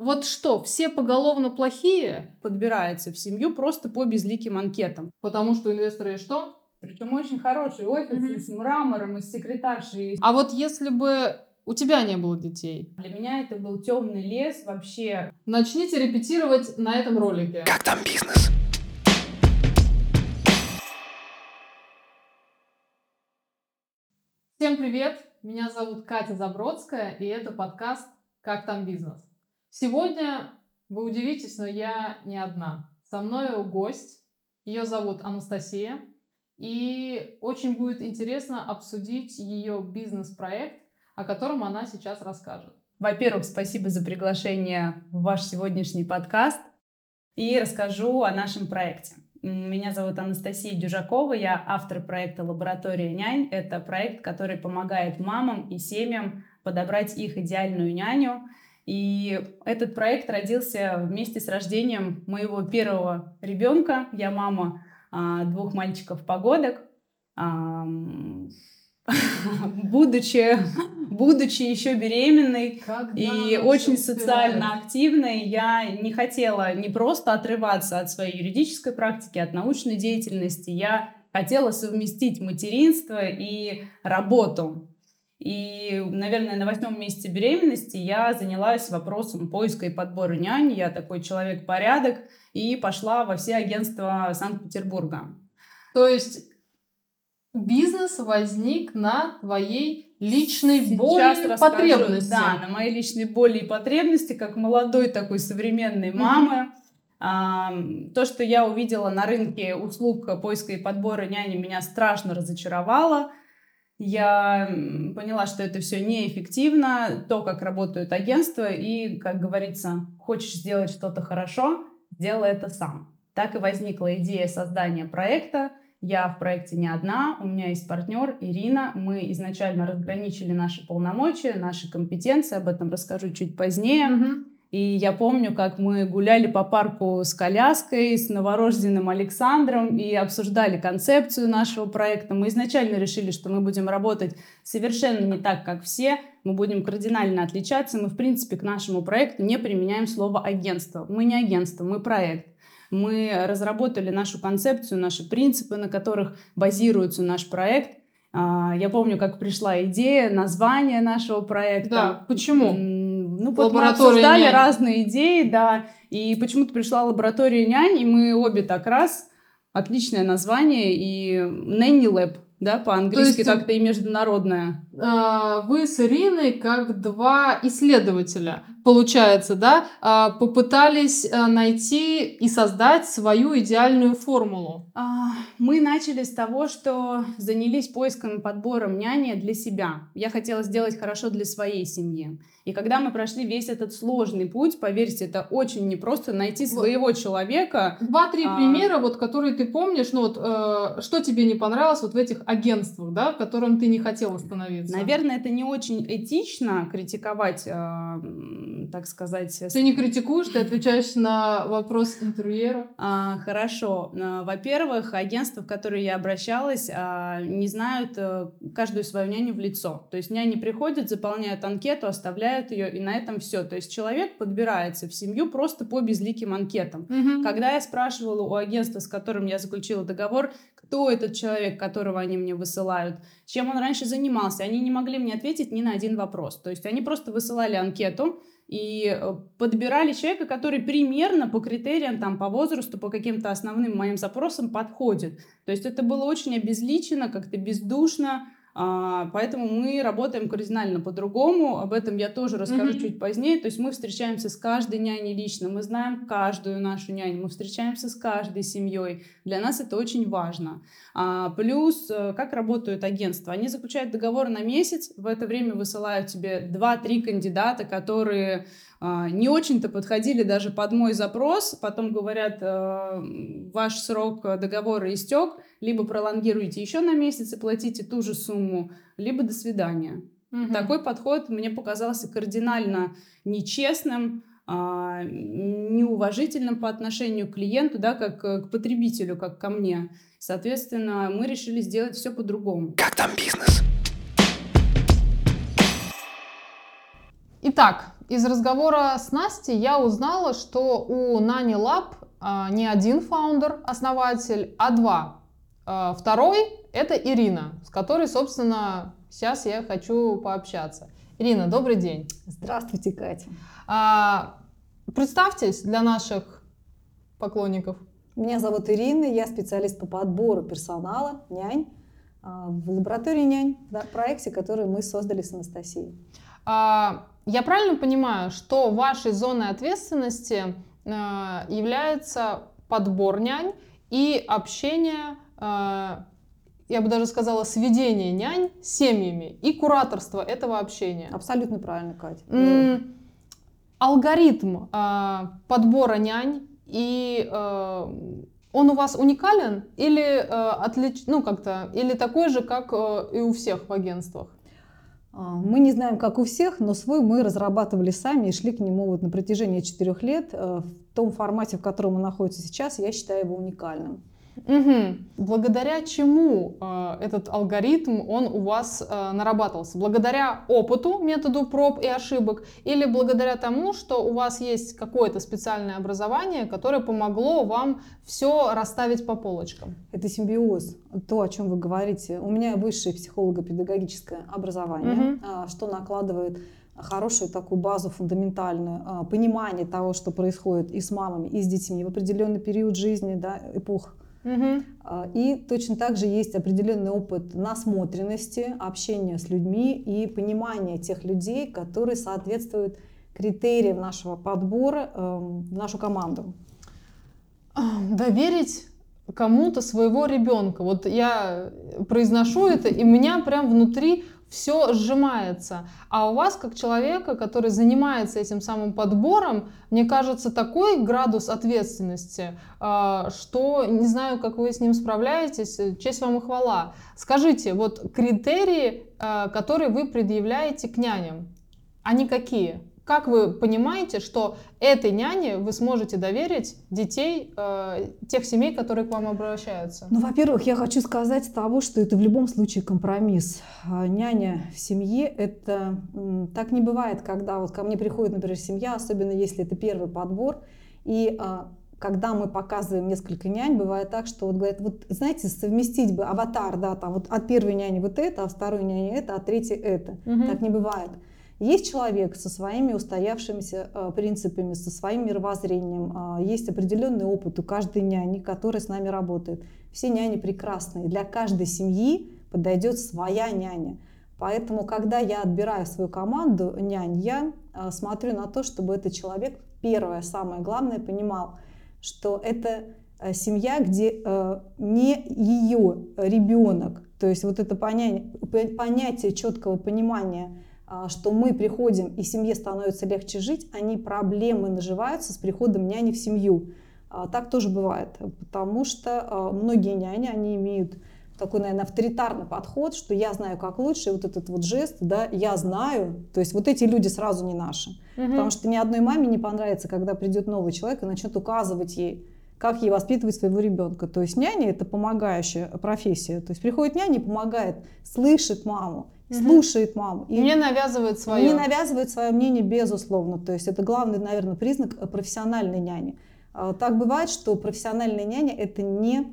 Вот что, все поголовно плохие? Подбирается в семью просто по безликим анкетам. Потому что инвесторы что? Причем очень хороший офис Мгм. с мрамором, и с секретаршей. А вот если бы у тебя не было детей, Для меня это был темный лес вообще. начните репетировать на этом ролике. Как там бизнес? Всем привет! Меня зовут Катя Забродская, и это подкаст «Как там бизнес?». Сегодня вы удивитесь, но я не одна. Со мной гость, ее зовут Анастасия, и очень будет интересно обсудить ее бизнес-проект, о котором она сейчас расскажет. Во-первых, спасибо за приглашение в ваш сегодняшний подкаст. И расскажу о нашем проекте. Меня зовут Анастасия Дюжакова, я автор проекта «Лаборатория нянь». Это проект, который помогает мамам и семьям подобрать их идеальную няню. И этот проект родился вместе с рождением моего первого ребенка. Я мама а, двух мальчиков-погодок. Будучи, будучи еще беременной, и очень социально активной. Я не хотела не просто отрываться от своей юридической практики, от научной деятельности. Я хотела совместить материнство и работу. И, наверное, на восьмом месяце беременности я занялась вопросом поиска и подбора нянь. Я такой человек-порядок и пошла во все агентства Санкт-Петербурга. То есть бизнес возник на твоей личной Сейчас боли, расскажу, потребности. Да, на моей личной боли и потребности, как молодой такой современной мамы. А, То, что я увидела на рынке услуг поиска и подбора няни, меня страшно разочаровало. Я поняла, что это все неэффективно, то, как работают агентства, и, как говорится, хочешь сделать что-то хорошо, сделай это сам. Так и возникла идея создания проекта. Я в проекте не одна, у меня есть партнер Ирина. Мы изначально разграничили наши полномочия, наши компетенции, об этом расскажу чуть позднее. Мгм. И я помню, как мы гуляли по парку с коляской, с новорожденным Александром и обсуждали концепцию нашего проекта. Мы изначально решили, что мы будем работать совершенно не так, как все. Мы будем кардинально отличаться. Мы, в принципе, к нашему проекту не применяем слово агентство. Мы не агентство, мы проект. Мы разработали нашу концепцию, наши принципы, на которых базируется наш проект. А, Я помню, как пришла идея, название нашего проекта. Да, почему? Ну, вот мы обсуждали нянь. разные идеи, да, и почему-то пришла лаборатория нянь, и мы обе так раз, отличное название, и Nanny Lab, да, по-английски как-то и международное. А, Вы с Ириной, как два исследователя, получается, да, а, попытались а, найти и создать свою идеальную формулу. А, Мы начали с того, что занялись поиском и подбором няни для себя. Я хотела сделать хорошо для своей семьи. И когда мы прошли весь этот сложный путь, поверьте, это очень непросто найти Вот. своего человека, Два-три А. примера, вот, которые ты помнишь, ну вот, э, что тебе не понравилось вот в этих агентствах, да, в котором ты не хотела становиться? Наверное, это не очень этично критиковать, э, так сказать. с- Ты не критикуешь, ты отвечаешь на вопрос интервьюера. А, хорошо. А, Во-первых, агентства, в которые я обращалась, а, не знают э, каждую свою няню в лицо. То есть няни приходят, заполняют анкету, оставляют ее, и на этом все. То есть человек подбирается в семью просто по безликим анкетам. Когда я спрашивала у агентства, с которым я заключила договор, кто этот человек, которого они мне высылают, чем он раньше занимался, они не могли мне ответить ни на один вопрос. То есть они просто высылали анкету и э, подбирали человека, который примерно по критериям, там, по возрасту, по каким-то основным моим запросам подходит. То есть это было очень обезличено, как-то бездушно, Поэтому мы работаем кардинально по-другому. Об этом я тоже расскажу Мгм. чуть позднее. То есть мы встречаемся с каждой няней лично, мы знаем каждую нашу няню, мы встречаемся с каждой семьей. Для нас это очень важно. А, плюс, э, как работают агентства? Они заключают договор на месяц, в это время высылают тебе 2-3 кандидата, которые а, не очень-то подходили даже под мой запрос, потом говорят, э, ваш срок договора истек, либо пролонгируйте еще на месяц и платите ту же сумму, либо до свидания. Мгм. Такой подход мне показался кардинально нечестным, а, неуважительным по отношению к клиенту, да, как э, к потребителю, как ко мне. Соответственно, мы решили сделать все по-другому. Как там бизнес? Итак, из разговора с Настей я узнала, что у Nani Lab а, не один фаундер, основатель, а два. А, второй — это Ирина, с которой, собственно, сейчас я хочу пообщаться. Ирина, добрый день. Здравствуйте, Катя. А, представьтесь для наших поклонников. Меня зовут Ирина, я специалист по подбору персонала, нянь, а, в лаборатории нянь, да, проекте, который мы создали с Анастасией. А, я правильно понимаю, что вашей зоной ответственности а, является подбор нянь и общение, а, я бы даже сказала, сведение нянь с семьями и кураторство этого общения? Абсолютно правильно, Катя. М, Алгоритм подбора нянь и он у вас уникален или э, отлич... ну как-то или такой же, как э, и у всех в агентствах? А, мы не знаем, как у всех, но свой мы разрабатывали сами и шли к нему вот на протяжении четырех лет. Э, в том формате, в котором он находится сейчас, я считаю его уникальным. Угу. Благодаря чему э, этот алгоритм, он у вас э, нарабатывался? Благодаря опыту, методу проб и ошибок, или благодаря тому, что у вас есть какое-то специальное образование, которое помогло вам все расставить по полочкам? Это симбиоз, то, о чем вы говорите. У меня высшее психолого-педагогическое образование, угу. что накладывает хорошую такую базу фундаментальную, а, понимание того, что происходит и с мамами, и с детьми в определенный период жизни, да, эпох Угу. И точно так же есть определенный опыт насмотренности, общения с людьми и понимания тех людей, которые соответствуют критериям нашего подбора эм, в нашу команду. Доверить кому-то своего ребенка. Вот я произношу это, и меня прям внутри все сжимается. А у вас, как человека, который занимается этим самым подбором, мне кажется, такой градус ответственности, а, что не знаю, как вы с ним справляетесь, честь вам и хвала. Скажите, вот критерии, а, которые вы предъявляете к няням, они какие? Как вы понимаете, что этой няне вы сможете доверить детей э, тех семей, которые к вам обращаются? Ну, во-первых, я хочу сказать того, что это в любом случае компромисс. А, няня в семье – это так не бывает, когда вот ко мне приходит, например, семья, особенно если это первый подбор, и а, когда мы показываем несколько нянь, бывает так, что вот говорят, вот знаете, совместить бы аватар, да, там вот от первой няни вот это, а второй няни это, а третьей это. Угу. Так не бывает. Есть человек со своими устоявшимися э, принципами, со своим мировоззрением, а, есть определенный опыт у каждой няни, которая с нами работает. Все няни прекрасные. Для каждой семьи подойдет своя няня. Поэтому, когда я отбираю свою команду нянь, я э, смотрю на то, чтобы этот человек, первое, самое главное, понимал, что это э, семья, где не ее ребенок, то есть вот это понятие, понятие четкого понимания что мы приходим и семье становится легче жить, они проблемы наживаются с приходом няни в семью. А, так тоже бывает, потому что а, многие няни, они имеют такой, наверное, авторитарный подход, что я знаю, как лучше, и вот этот вот жест, да, я знаю, то есть вот эти люди сразу не наши. Угу. Потому что ни одной маме не понравится, когда придет новый человек и начнет указывать ей, как ей воспитывать своего ребенка. То есть няня – это помогающая профессия. То есть приходит няня и помогает, слышит маму, слушает маму. И не навязывает свое. Не навязывает свое мнение, безусловно. То есть это главный, наверное, признак профессиональной няни. А, так бывает, что профессиональная няня – это не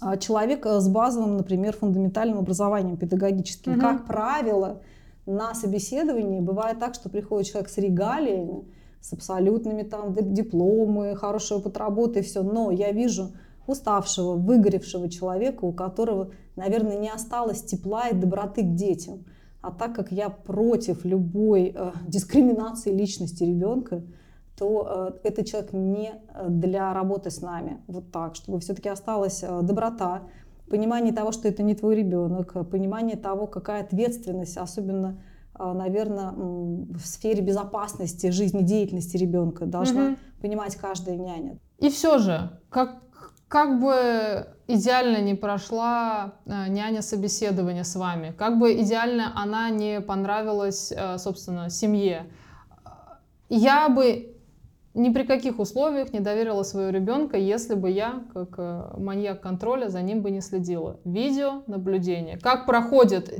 а, человек с базовым, например, фундаментальным образованием педагогическим. Угу. Как правило, на собеседовании бывает так, что приходит человек с регалиями, с абсолютными там дипломы, хороший опыт работы и все. Но я вижу уставшего, выгоревшего человека, у которого, наверное, не осталось тепла и доброты к детям. А так как я против любой э, дискриминации личности ребенка, то э, этот человек не э, для работы с нами. Вот так, чтобы все-таки осталась э, доброта, понимание того, что это не твой ребенок, понимание того, какая ответственность, особенно, э, наверное, в сфере безопасности жизнедеятельности ребенка должна угу. понимать каждая няня. И все же, как как бы идеально не прошла э, няня собеседование с вами, как бы идеально она не понравилась, э, собственно, семье, я бы ни при каких условиях не доверила своего ребенка, если бы я, как э, маньяк контроля, за ним бы не следила. Видео наблюдение. Как проходит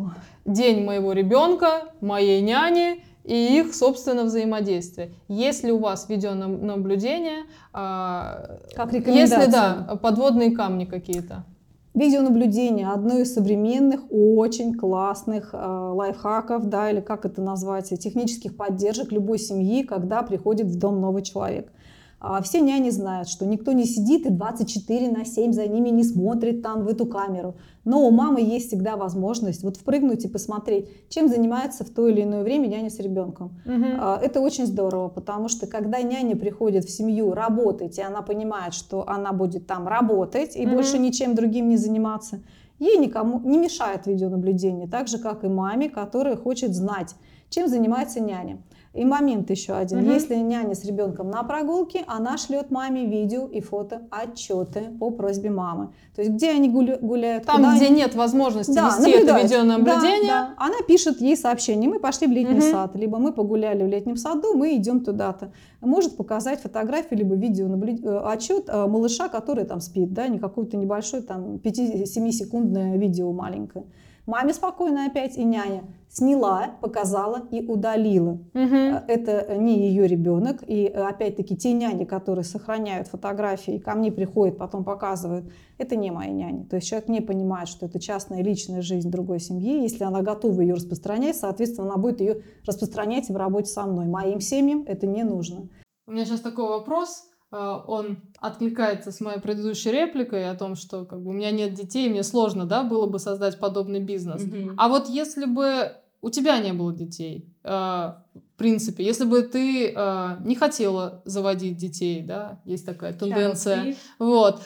день моего ребенка, моей няни, и их, собственно, взаимодействие. Если у вас видеонаблюдение, а, как если да, подводные камни какие-то. Видеонаблюдение – одно из современных, очень классных э, лайфхаков, да, или как это назвать, технических поддержек любой семьи, когда приходит в дом новый человек. А все няни знают, что никто не сидит и 24 на 7 за ними не смотрит там в эту камеру. Но у мамы есть всегда возможность вот впрыгнуть и посмотреть, чем занимается в то или иное время няня с ребенком. Угу. Это очень здорово, потому что когда няня приходит в семью работать, и она понимает, что она будет там работать и угу. больше ничем другим не заниматься, ей никому не мешает видеонаблюдение, так же, как и маме, которая хочет знать, чем занимается няня. И момент еще один. Угу. Если няня с ребенком на прогулке, она шлет маме видео и фото отчеты по просьбе мамы. То есть где они гуляют, Там, куда где они... нет возможности да, вести это видеонаблюдение. Да, да. Она пишет ей сообщение. Мы пошли в летний угу. сад, либо мы погуляли в летнем саду, мы идем туда-то. Может показать фотографию, либо видео э, отчет э, малыша, который там спит, да, не какое-то небольшое там 5-7 секундное видео маленькое. Маме спокойно опять и няня сняла, показала и удалила. Угу. Это не ее ребенок. И э, опять-таки те няни, которые сохраняют фотографии, ко мне приходят, потом показывают, это не мои няни. То есть человек не понимает, что это частная личная жизнь другой семьи. Если она готова ее распространять, соответственно, она будет ее распространять в работе со мной. Моим семьям это не нужно. У меня сейчас такой вопрос. Э, он откликается с моей предыдущей репликой о том, что как бы у меня нет детей, мне сложно, да, было бы создать подобный бизнес. Mm-hmm. А вот если бы у тебя не было детей, э, в принципе, если бы ты э, не хотела заводить детей, да, есть такая тенденция, вот,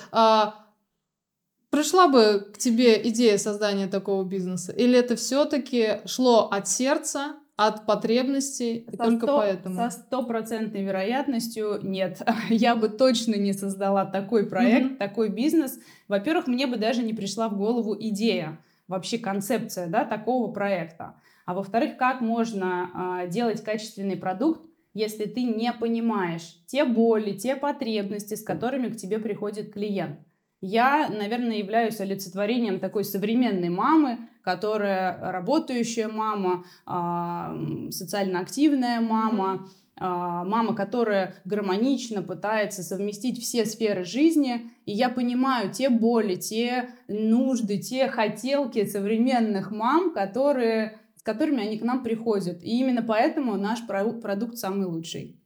пришла бы к тебе идея создания такого бизнеса, или это все-таки шло от сердца, от потребностей, со только 100, поэтому. Со стопроцентной вероятностью нет. Я бы точно не создала такой проект, mm-hmm. такой бизнес. Во-первых, мне бы даже не пришла в голову идея, вообще концепция да, такого проекта. А во-вторых, как можно э, делать качественный продукт, если ты не понимаешь те боли, те потребности, с которыми к тебе приходит клиент. Я, наверное, являюсь олицетворением такой современной мамы, которая работающая мама, а, социально активная мама, а, мама, которая гармонично пытается совместить все сферы жизни. И я понимаю те боли, те нужды, те хотелки современных мам, которые, с которыми они к нам приходят. И именно поэтому наш продукт самый лучший.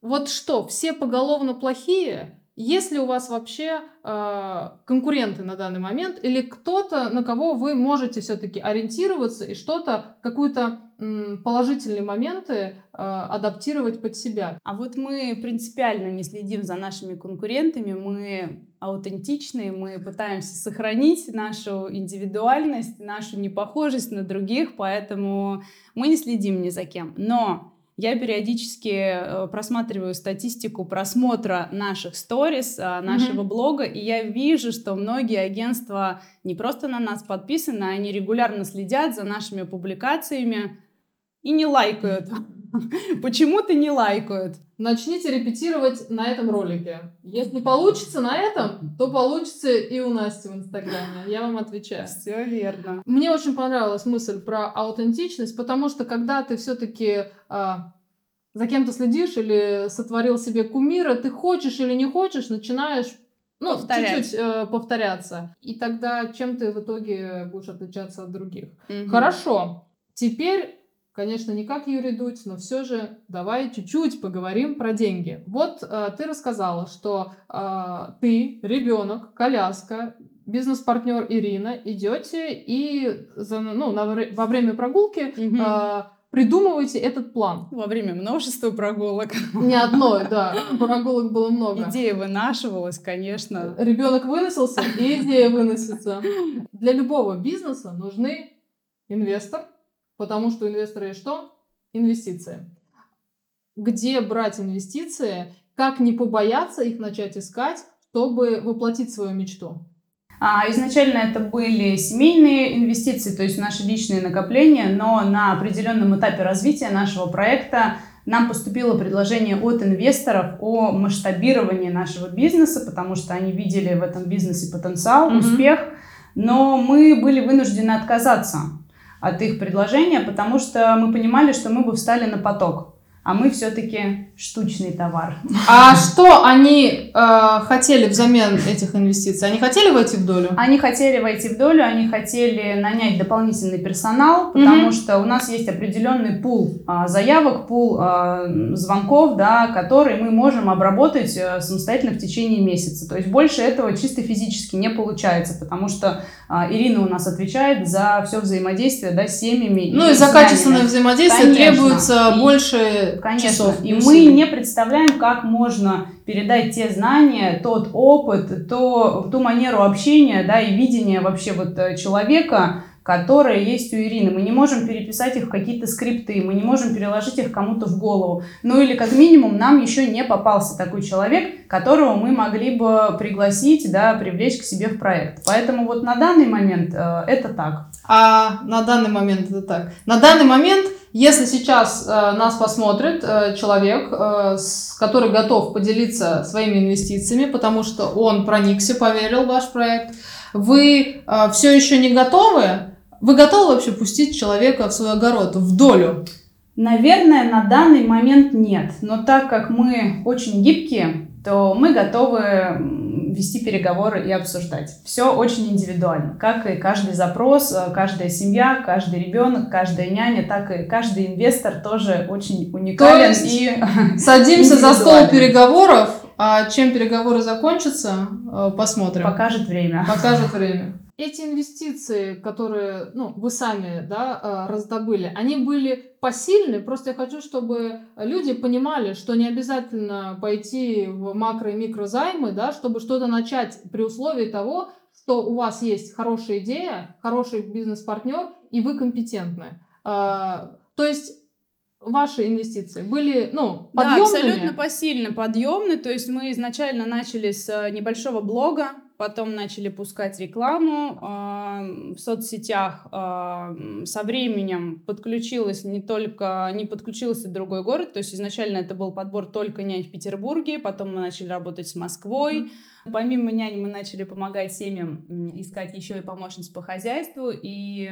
Вот что, все поголовно плохие? Есть ли у вас вообще э, конкуренты на данный момент или кто-то, на кого вы можете все-таки ориентироваться и что-то, какую-то положительные моменты э, адаптировать под себя? А вот мы принципиально не следим за нашими конкурентами, мы аутентичные, мы пытаемся сохранить нашу индивидуальность, нашу непохожесть на других, поэтому мы не следим ни за кем. Но я периодически э, просматриваю статистику просмотра наших сторис, э, нашего mm-hmm. блога, и я вижу, что многие агентства не просто на нас подписаны, они регулярно следят за нашими публикациями и не лайкают. Почему-то не лайкают. Начните репетировать на этом ролике. Если получится на этом, то получится и у Насти в Инстаграме. Я вам отвечаю. Все верно. Мне очень понравилась мысль про аутентичность, потому что когда ты все-таки а, за кем-то следишь или сотворил себе кумира, ты хочешь или не хочешь, начинаешь ну, чуть-чуть э, повторяться. И тогда чем ты в итоге будешь отличаться от других? Угу. Хорошо. Теперь Конечно, не как Юрий Дудь, но все же давай чуть-чуть поговорим про деньги. Вот э, ты рассказала, что э, ты, ребенок, коляска, бизнес-партнер Ирина идете и за, ну, на, во время прогулки угу. э, придумываете этот план. Во время множества прогулок. Не одной, да. Прогулок было много. Идея вынашивалась, конечно. Ребенок выносился, и идея выносится. Для любого бизнеса нужны инвестор, Потому что инвесторы что? Инвестиции. Где брать инвестиции? Как не побояться их начать искать, чтобы воплотить свою мечту? А, изначально это были семейные инвестиции, то есть наши личные накопления, но на определенном этапе развития нашего проекта нам поступило предложение от инвесторов о масштабировании нашего бизнеса, потому что они видели в этом бизнесе потенциал, mm-hmm. успех, но мы были вынуждены отказаться от их предложения, потому что мы понимали, что мы бы встали на поток а мы все-таки штучный товар. А что они э, хотели взамен этих инвестиций? Они хотели войти в долю? Они хотели войти в долю, они хотели нанять дополнительный персонал, потому угу. что у нас есть определенный пул а, заявок, пул а, звонков, да, которые мы можем обработать а, самостоятельно в течение месяца. То есть больше этого чисто физически не получается, потому что а, Ирина у нас отвечает за все взаимодействие да, с семьями. Ну и, и за качественное взаимодействие Конечно. требуется и... больше Конечно. часов. И мы не представляем, как можно передать те знания, тот опыт, то, ту манеру общения, да, и видение вообще вот э, человека, которые есть у Ирины. Мы не можем переписать их в какие-то скрипты, мы не можем переложить их кому-то в голову. Ну или как минимум нам еще не попался такой человек, которого мы могли бы пригласить, да, привлечь к себе в проект. Поэтому вот на данный момент э, это так. А на данный момент это так. На данный момент если сейчас э, нас посмотрит э, человек, э, с, который готов поделиться своими инвестициями, потому что он проникся, поверил в ваш проект, вы э, все еще не готовы, вы готовы вообще пустить человека в свой огород, в долю? Наверное, на данный момент нет. Но так как мы очень гибкие, то мы готовы вести переговоры и обсуждать. Все очень индивидуально, как и каждый запрос, э, каждая семья, каждый ребенок, каждая няня, так и каждый инвестор тоже очень уникален. То и садимся за стол переговоров, а чем переговоры закончатся, э, посмотрим. Покажет время. Покажет время эти инвестиции, которые ну, вы сами да, э, раздобыли, они были посильны. Просто я хочу, чтобы люди понимали, что не обязательно пойти в макро- и микрозаймы, да, чтобы что-то начать при условии того, что у вас есть хорошая идея, хороший бизнес-партнер, и вы компетентны. А, то есть ваши инвестиции были, ну, подъемными? Да, абсолютно посильно подъемны. То есть мы изначально начали с э, небольшого блога, потом начали пускать рекламу э, в соцсетях. Э, со временем подключилась не только, не подключился другой город, то есть изначально это был подбор только нянь в Петербурге, потом мы начали работать с Москвой. Mm-hmm. Помимо нянь мы начали помогать семьям искать еще и помощниц по хозяйству, и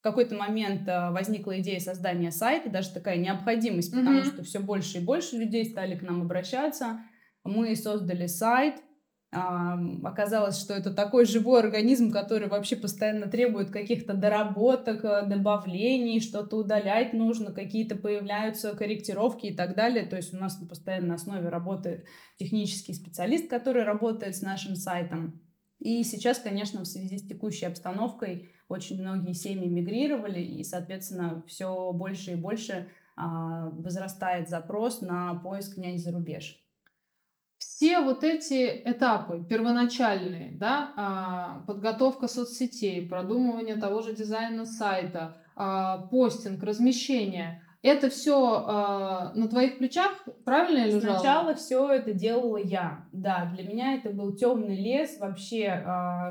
в какой-то момент а, возникла идея создания сайта, даже такая необходимость, потому mm-hmm. что все больше и больше людей стали к нам обращаться. Мы создали сайт, Оказалось, что это такой живой организм, который вообще постоянно требует каких-то доработок, э, добавлений, что-то удалять нужно, какие-то появляются корректировки и так далее. То есть у нас на постоянной основе работает технический специалист, который работает с нашим сайтом. И сейчас, конечно, в связи с текущей обстановкой очень многие семьи мигрировали, и, соответственно, все больше и больше а, возрастает запрос на поиск нянь за рубеж все вот эти этапы первоначальные, да, а, подготовка соцсетей, продумывание того же дизайна сайта, а, постинг, размещение, это все а, на твоих плечах, правильно я лежало? Сначала все это делала я. Да, для меня это был темный лес, вообще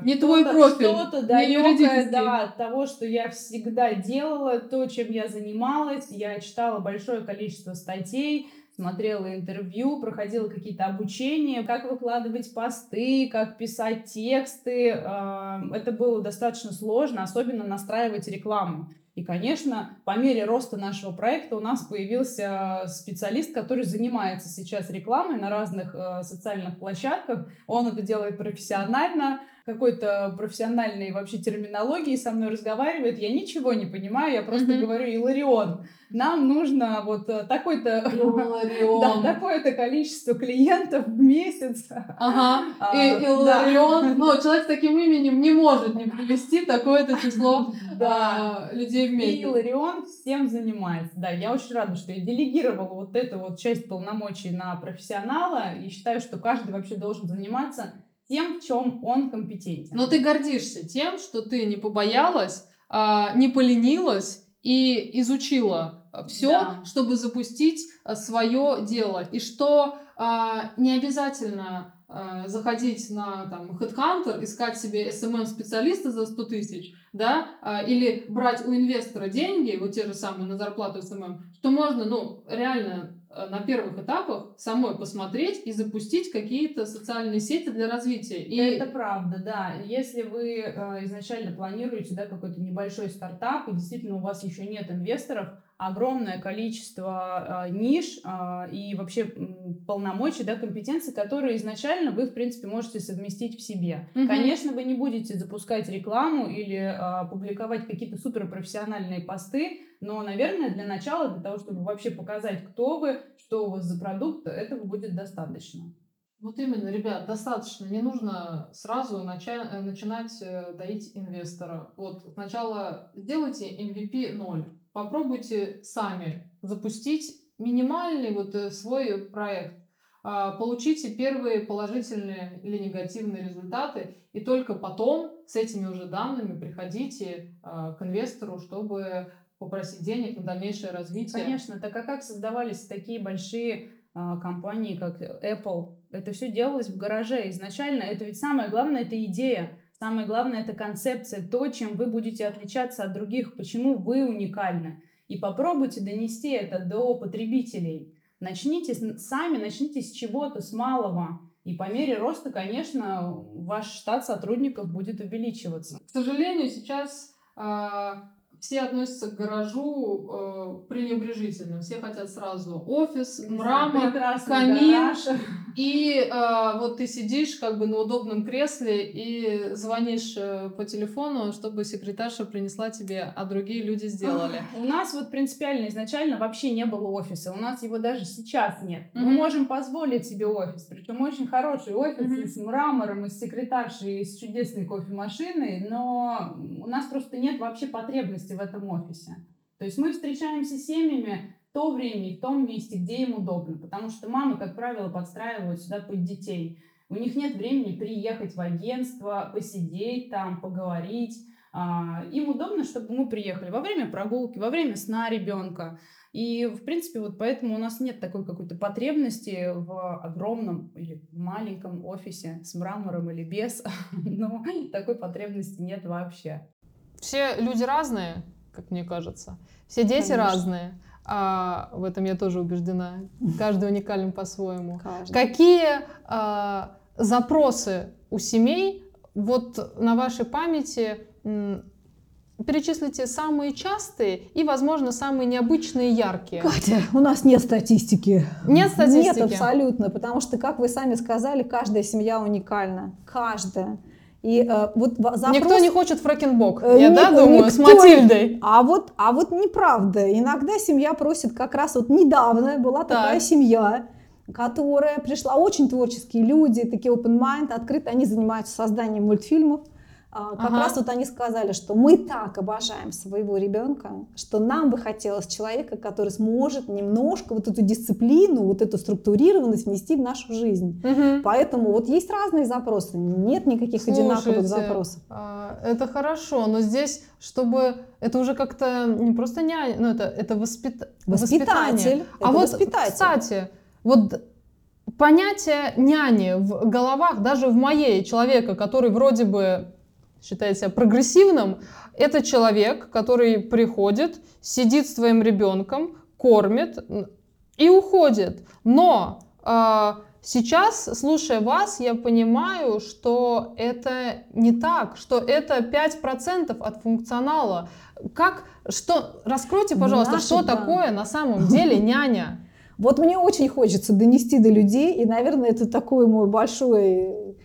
не твой профиль, что-то далекое да, от того, что я всегда делала, то, чем я занималась. Я читала большое количество статей, смотрела интервью, проходила какие-то обучения, как выкладывать посты, как писать тексты. Это было достаточно сложно, особенно настраивать рекламу. И, конечно, по мере роста нашего проекта у нас появился специалист, который занимается сейчас рекламой на разных э, социальных площадках. Он это делает профессионально, какой-то профессиональной вообще терминологии со мной разговаривает. Я ничего не понимаю, я просто mm-hmm. говорю Иларион нам нужно вот э, такое-то да, такое-то количество клиентов в месяц. Ага. А, и, Иларион, ну, человек с таким именем не может не привести такое-то число да. людей в месяц. И Иларион всем занимается. Да, я очень рада, что я делегировала вот эту вот часть полномочий на профессионала и считаю, что каждый вообще должен заниматься тем, в чем он компетентен. Но ты гордишься тем, что ты не побоялась, а, не поленилась и изучила все, да. чтобы запустить э, свое дело. И что а, не обязательно а, заходить на там, Headhunter, искать себе SMM-специалиста за 100 тысяч, да, а, или брать у инвестора деньги, вот те же самые на зарплату SMM, что можно, ну, реально на первых этапах самой посмотреть и запустить какие-то социальные сети для развития. И... Это правда, да. Если вы э, изначально планируете да, какой-то небольшой стартап, и действительно у вас еще нет инвесторов, огромное количество э, ниш э, и вообще полномочий, да, компетенций, которые изначально вы, в принципе, можете совместить в себе. Угу. Конечно, вы не будете запускать рекламу или э, публиковать какие-то суперпрофессиональные посты, но, наверное, для начала, для того, чтобы вообще показать, кто вы, что у вас за продукт, этого будет достаточно. Вот именно, ребят, достаточно. Не нужно сразу начать, начинать доить инвестора. Вот сначала сделайте MVP 0 попробуйте сами запустить минимальный вот э, свой проект, а, получите первые положительные или негативные результаты, и только потом с этими уже данными приходите а, к инвестору, чтобы попросить денег на дальнейшее развитие. Конечно, так а как создавались такие большие а, компании, как Apple? Это все делалось в гараже. Изначально это ведь самое главное, это идея. Самое главное, это концепция, то, чем вы будете отличаться от других, почему вы уникальны. И попробуйте донести это до потребителей. Начните сами, начните с чего-то, с малого. И по мере роста, конечно, ваш штат сотрудников будет увеличиваться. К сожалению, сейчас а, все относятся к гаражу э, пренебрежительно. Все хотят сразу офис, мрамор, камин. И э, вот ты сидишь как бы на удобном кресле и звонишь э, по телефону, чтобы секретарша принесла тебе, а другие люди сделали. У нас вот принципиально изначально вообще не было офиса. У нас его даже сейчас нет. Mm-hmm. Мы можем позволить себе офис. Причем очень хороший офис mm-hmm. с мрамором, и с секретаршей, и с чудесной кофемашиной. Но у нас просто нет вообще потребности в этом офисе. То есть мы встречаемся с семьями в то время и в том месте, где им удобно, потому что мамы, как правило, подстраивают сюда под детей. У них нет времени приехать в агентство, посидеть там, поговорить. А, им удобно, чтобы мы приехали во время прогулки, во время сна ребенка. И, в принципе, вот поэтому у нас нет такой какой-то потребности в огромном или маленьком офисе с мрамором или без, но такой потребности нет вообще все люди разные, как мне кажется. Все дети Конечно. разные. А, в этом я тоже убеждена. Каждый уникален по-своему. Какие а, запросы у семей вот на вашей памяти перечислите самые частые и, возможно, самые необычные яркие. Катя, у нас нет статистики. Нет статистики? Нет, абсолютно, потому что, как вы сами сказали, каждая семья уникальна. Каждая. И э, вот запрос... Никто не хочет фрэкенбок, э, я Ник, да, думаю, с Матильдой. А вот, а вот неправда. Иногда семья просит как раз вот недавно была так. такая семья, которая пришла, очень творческие люди, такие open mind, открыто, они занимаются созданием мультфильмов. А, как ага. раз вот они сказали, что мы так обожаем своего ребенка, что нам бы хотелось человека, который сможет немножко вот эту дисциплину, вот эту структурированность внести в нашу жизнь. Угу. Поэтому вот есть разные запросы, нет никаких Слушайте, одинаковых запросов. А, это хорошо, но здесь, чтобы это уже как-то не просто няня, ну это, это воспит... воспитатель. А это вот, воспитатель. кстати, вот понятие няни в головах, даже в моей, человека, который вроде бы считает себя прогрессивным, это человек, который приходит, сидит с твоим ребенком, кормит и уходит. Но э, сейчас, слушая вас, я понимаю, что это не так, что это 5% от функционала. Как, что, раскройте, пожалуйста, Наши, что да. такое на самом деле няня? Вот мне очень хочется донести до людей, и, наверное, это такой мой большой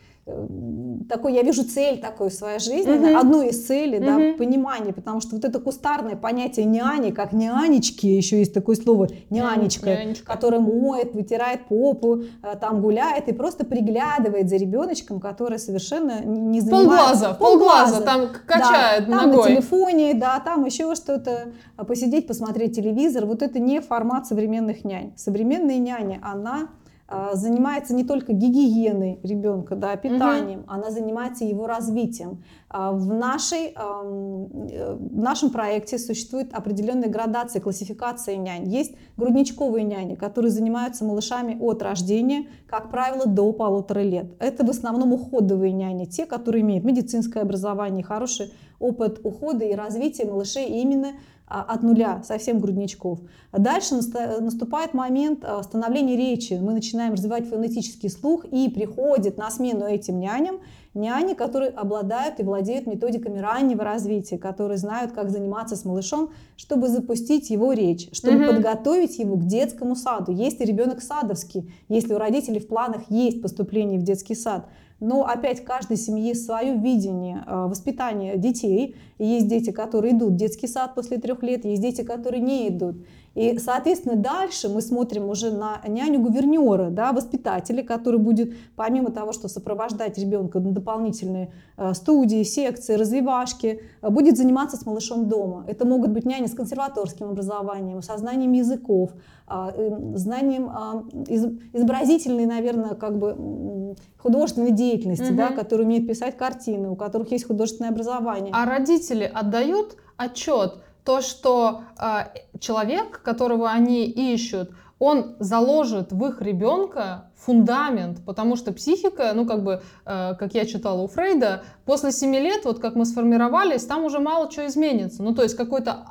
такой, я вижу цель такой в своей жизни, uh-huh. одну из целей, uh-huh. да, понимание, потому что вот это кустарное понятие няни, как нянечки, еще есть такое слово нянечка, нянечка. которая моет, вытирает попу, э, там гуляет и просто приглядывает за ребеночком, который совершенно не занимается... Полглаза, полглаза, там качает да, там ногой. на телефоне, да, там еще что-то, а посидеть, посмотреть телевизор, вот это не формат современных нянь. Современная няня, она занимается не только гигиеной ребенка, да, питанием, угу. она занимается его развитием. А, в, нашей, э, в нашем проекте существует определенная градация, классификация нянь. Есть грудничковые няни, которые занимаются малышами от рождения, как правило, до полутора лет. Это в основном уходовые няни, те, которые имеют медицинское образование, хороший опыт ухода и развития малышей именно а, от нуля, совсем грудничков. Дальше наступает момент а, становления речи. Мы начинаем развивать фонетический слух, и приходит на смену этим няням няни, которые обладают и владеют методиками раннего развития, которые знают, как заниматься с малышом, чтобы запустить его речь, чтобы угу. подготовить его к детскому саду. Если ребенок садовский, если у родителей в планах есть поступление в детский сад, но опять в каждой семье свое видение э, воспитания детей. есть дети, которые идут в детский сад после трех лет, есть дети, которые не идут. И, соответственно, дальше мы смотрим уже на няню-гувернера, да, воспитателя, который будет, помимо того, что сопровождать ребенка на дополнительные э, студии, секции, развивашки, э, будет заниматься с малышом дома. Это могут быть няни с консерваторским образованием, со знанием языков, а, знанием а, изобразительной, наверное, как бы художественной деятельности, угу. да, которые умеют писать картины, у которых есть художественное образование. А родители отдают отчет, то, что э, человек, которого они ищут, он заложит в их ребенка фундамент, потому что психика, ну как бы, э, как я читала у Фрейда, после 7 лет, вот как мы сформировались, там уже мало чего изменится. Ну то есть какой-то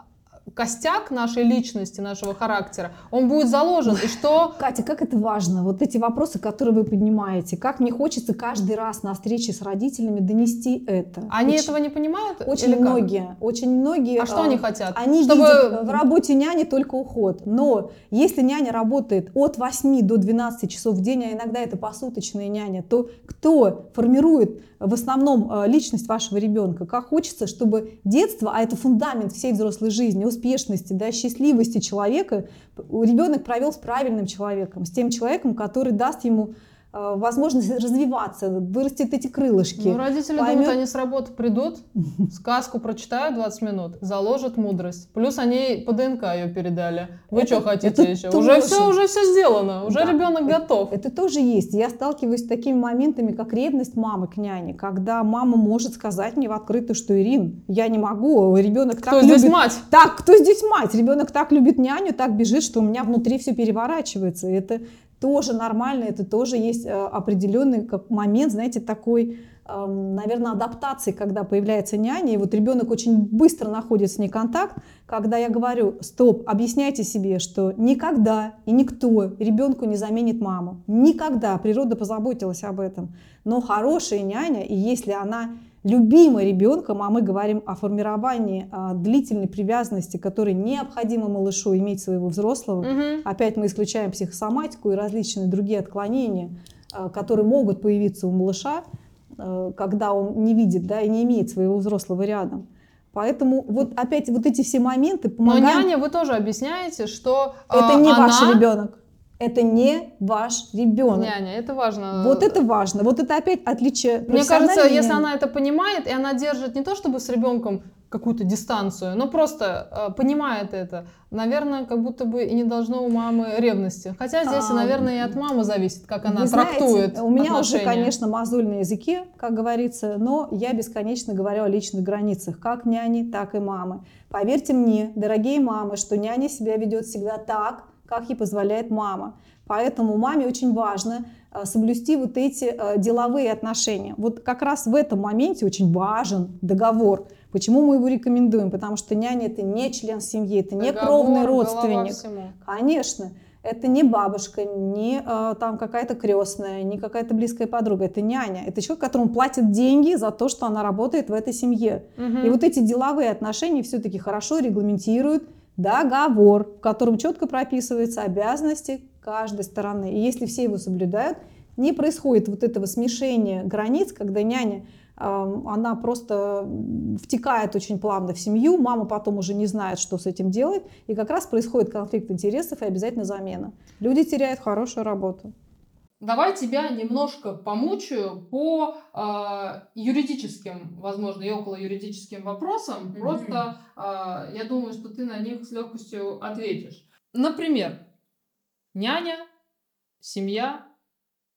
костяк нашей личности, нашего характера, он будет заложен. И что... Катя, как это важно, вот эти вопросы, которые вы поднимаете. Как мне хочется каждый раз на встрече с родителями донести это. Они очень, этого не понимают? Очень многие. Как? Очень многие. А что они хотят? Они Чтобы... видят в работе няни только уход. Но если няня работает от 8 до 12 часов в день, а иногда это посуточная няня, то кто формирует в основном э, личность вашего ребенка? Как хочется, чтобы детство, а это фундамент всей взрослой жизни, успешности, да, счастливости человека ребенок провел с правильным человеком, с тем человеком, который даст ему возможность развиваться, вырастет эти крылышки. Ну, родители поймет... думают, они с работы придут, сказку прочитают 20 минут, заложат мудрость. Плюс они по ДНК ее передали. Вы это, что хотите еще? Тоже. Уже все, уже все сделано, уже да, ребенок это, готов. Это тоже есть. Я сталкиваюсь с такими моментами, как ревность мамы к няне, когда мама может сказать мне в открытую, что Ирин, я не могу, ребенок кто так здесь любит... мать? Так, кто здесь мать? Ребенок так любит няню, так бежит, что у меня внутри все переворачивается. Это тоже нормально, это тоже есть э, определенный момент, знаете, такой, наверное, адаптации, когда появляется няня, и вот ребенок очень быстро находит с ней контакт, когда я говорю, стоп, объясняйте себе, что никогда и никто ребенку не заменит маму. Никогда. Природа позаботилась об этом. Но хорошая няня, и если она любимой ребенком, а мы говорим о формировании а, длительной привязанности, которая необходима малышу иметь своего взрослого. Угу. Опять мы исключаем психосоматику и различные другие отклонения, а, которые могут появиться у малыша, а, когда он не видит да, и не имеет своего взрослого рядом. Поэтому вот опять вот эти все моменты помогают. Но няня, вы тоже объясняете, что это не она... ваш ребенок это не ваш ребенок. Няня, это важно. Вот это важно. Вот это опять отличие. Мне кажется, если она это понимает, и она держит не то чтобы с ребенком какую-то дистанцию, но просто э, понимает это, наверное, как будто бы и не должно у мамы ревности. Хотя здесь, а, наверное, и от мамы зависит, как она трактует знаете, У меня отношения. уже, конечно, мозоль на языке, как говорится, но я бесконечно говорю о личных границах, как няни, так и мамы. Поверьте мне, дорогие мамы, что няня себя ведет всегда так, как ей позволяет мама. Поэтому маме очень важно э, соблюсти вот эти э, деловые отношения. Вот как раз в этом моменте очень важен договор. Почему мы его рекомендуем? Потому что няня это не член семьи, это не договор, кровный родственник. Конечно. Это не бабушка, не э, там какая-то крестная, не какая-то близкая подруга. Это няня. Это человек, которому платят деньги за то, что она работает в этой семье. Угу. И вот эти деловые отношения все-таки хорошо регламентируют договор, в котором четко прописываются обязанности каждой стороны. И если все его соблюдают, не происходит вот этого смешения границ, когда няня она просто втекает очень плавно в семью, мама потом уже не знает, что с этим делать, и как раз происходит конфликт интересов и обязательно замена. Люди теряют хорошую работу. Давай тебя немножко помучаю по э, юридическим, возможно, и около юридическим вопросам. Mm-hmm. Просто э, я думаю, что ты на них с легкостью ответишь. Например, няня, семья,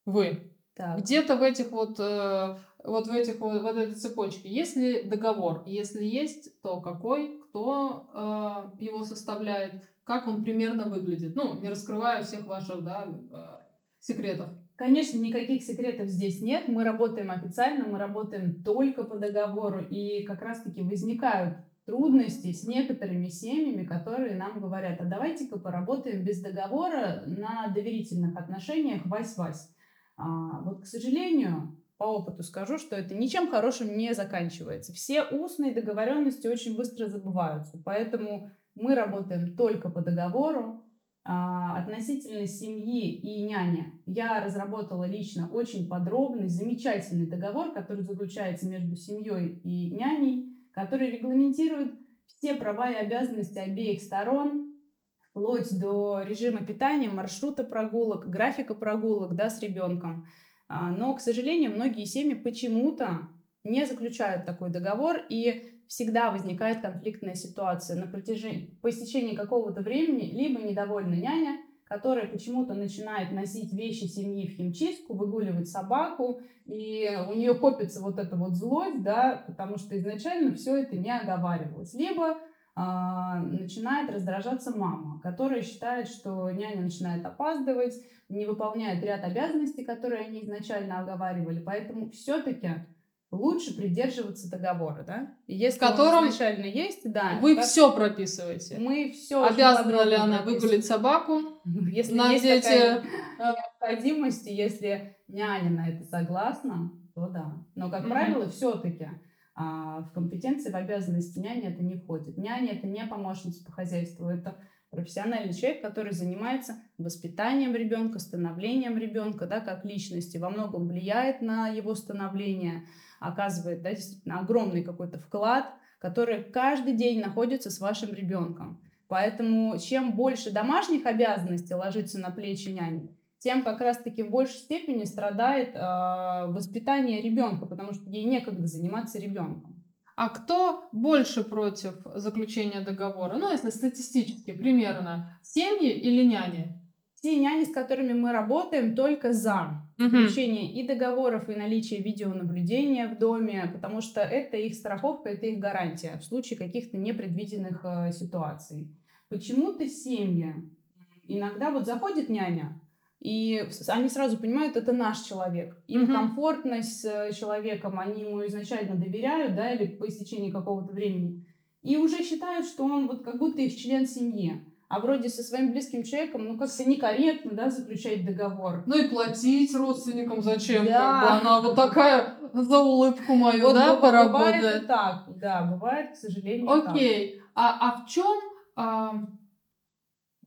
вы. Так. Где-то в этих вот, э, вот в этих вот, в этой цепочке есть ли договор? Если есть, то какой, кто э, его составляет, как он примерно выглядит? Ну, не раскрывая всех ваших, да, э, секретов? Конечно, никаких секретов здесь нет. Мы работаем официально, мы работаем только по договору. И как раз-таки возникают трудности с некоторыми семьями, которые нам говорят, а давайте-ка поработаем без договора на доверительных отношениях вась-вась. А, вот, к сожалению, по опыту скажу, что это ничем хорошим не заканчивается. Все устные договоренности очень быстро забываются. Поэтому мы работаем только по договору. А, относительно семьи и няни я разработала лично очень подробный, замечательный договор, который заключается между семьей и няней, который регламентирует все права и обязанности обеих сторон, вплоть до режима питания, маршрута прогулок, графика прогулок да, с ребенком. А, но, к сожалению, многие семьи почему-то не заключают такой договор, и всегда возникает конфликтная ситуация. На протяжении, по истечении какого-то времени либо недовольна няня, которая почему-то начинает носить вещи семьи в химчистку, выгуливать собаку, и у нее копится вот эта вот злость, да, потому что изначально все это не оговаривалось. Либо а, начинает раздражаться мама, которая считает, что няня начинает опаздывать, не выполняет ряд обязанностей, которые они изначально оговаривали. Поэтому все-таки лучше придерживаться договора, да? И если в котором изначально есть, да. Вы как... все прописываете. Мы все. Обязана ли она выгулить собаку? Если есть такая необходимость, если няня на это согласна, то да. Но, как правило, все-таки а, в компетенции, в обязанности няни это не входит. Няня это не помощница по хозяйству, это профессиональный человек, который занимается воспитанием ребенка, становлением ребенка, да, как личности, во многом влияет на его становление, оказывает да, действительно огромный какой-то вклад, который каждый день находится с вашим ребенком. Поэтому чем больше домашних обязанностей ложится на плечи няни, тем как раз-таки в большей степени страдает э, воспитание ребенка, потому что ей некогда заниматься ребенком. А кто больше против заключения договора? Ну, если статистически, примерно, семьи или няни? Те няни, с которыми мы работаем, только за заключение и договоров, и наличие видеонаблюдения в доме, потому что это их страховка, это их гарантия в случае каких-то непредвиденных э, ситуаций. Почему-то семьи иногда вот заходит няня, и они сразу понимают, это наш человек. Им mm-hmm. комфортно с э, человеком, они ему изначально доверяют, да, или по истечении какого-то времени. И уже считают, что он вот как будто их член семьи а вроде со своим близким человеком, ну, как-то некорректно, да, заключать договор. Ну и платить родственникам зачем? Да. Как бы она вот такая за улыбку мою, вот, да, поработает. Бывает так, да, бывает, к сожалению, Окей, так. А, а в чем а,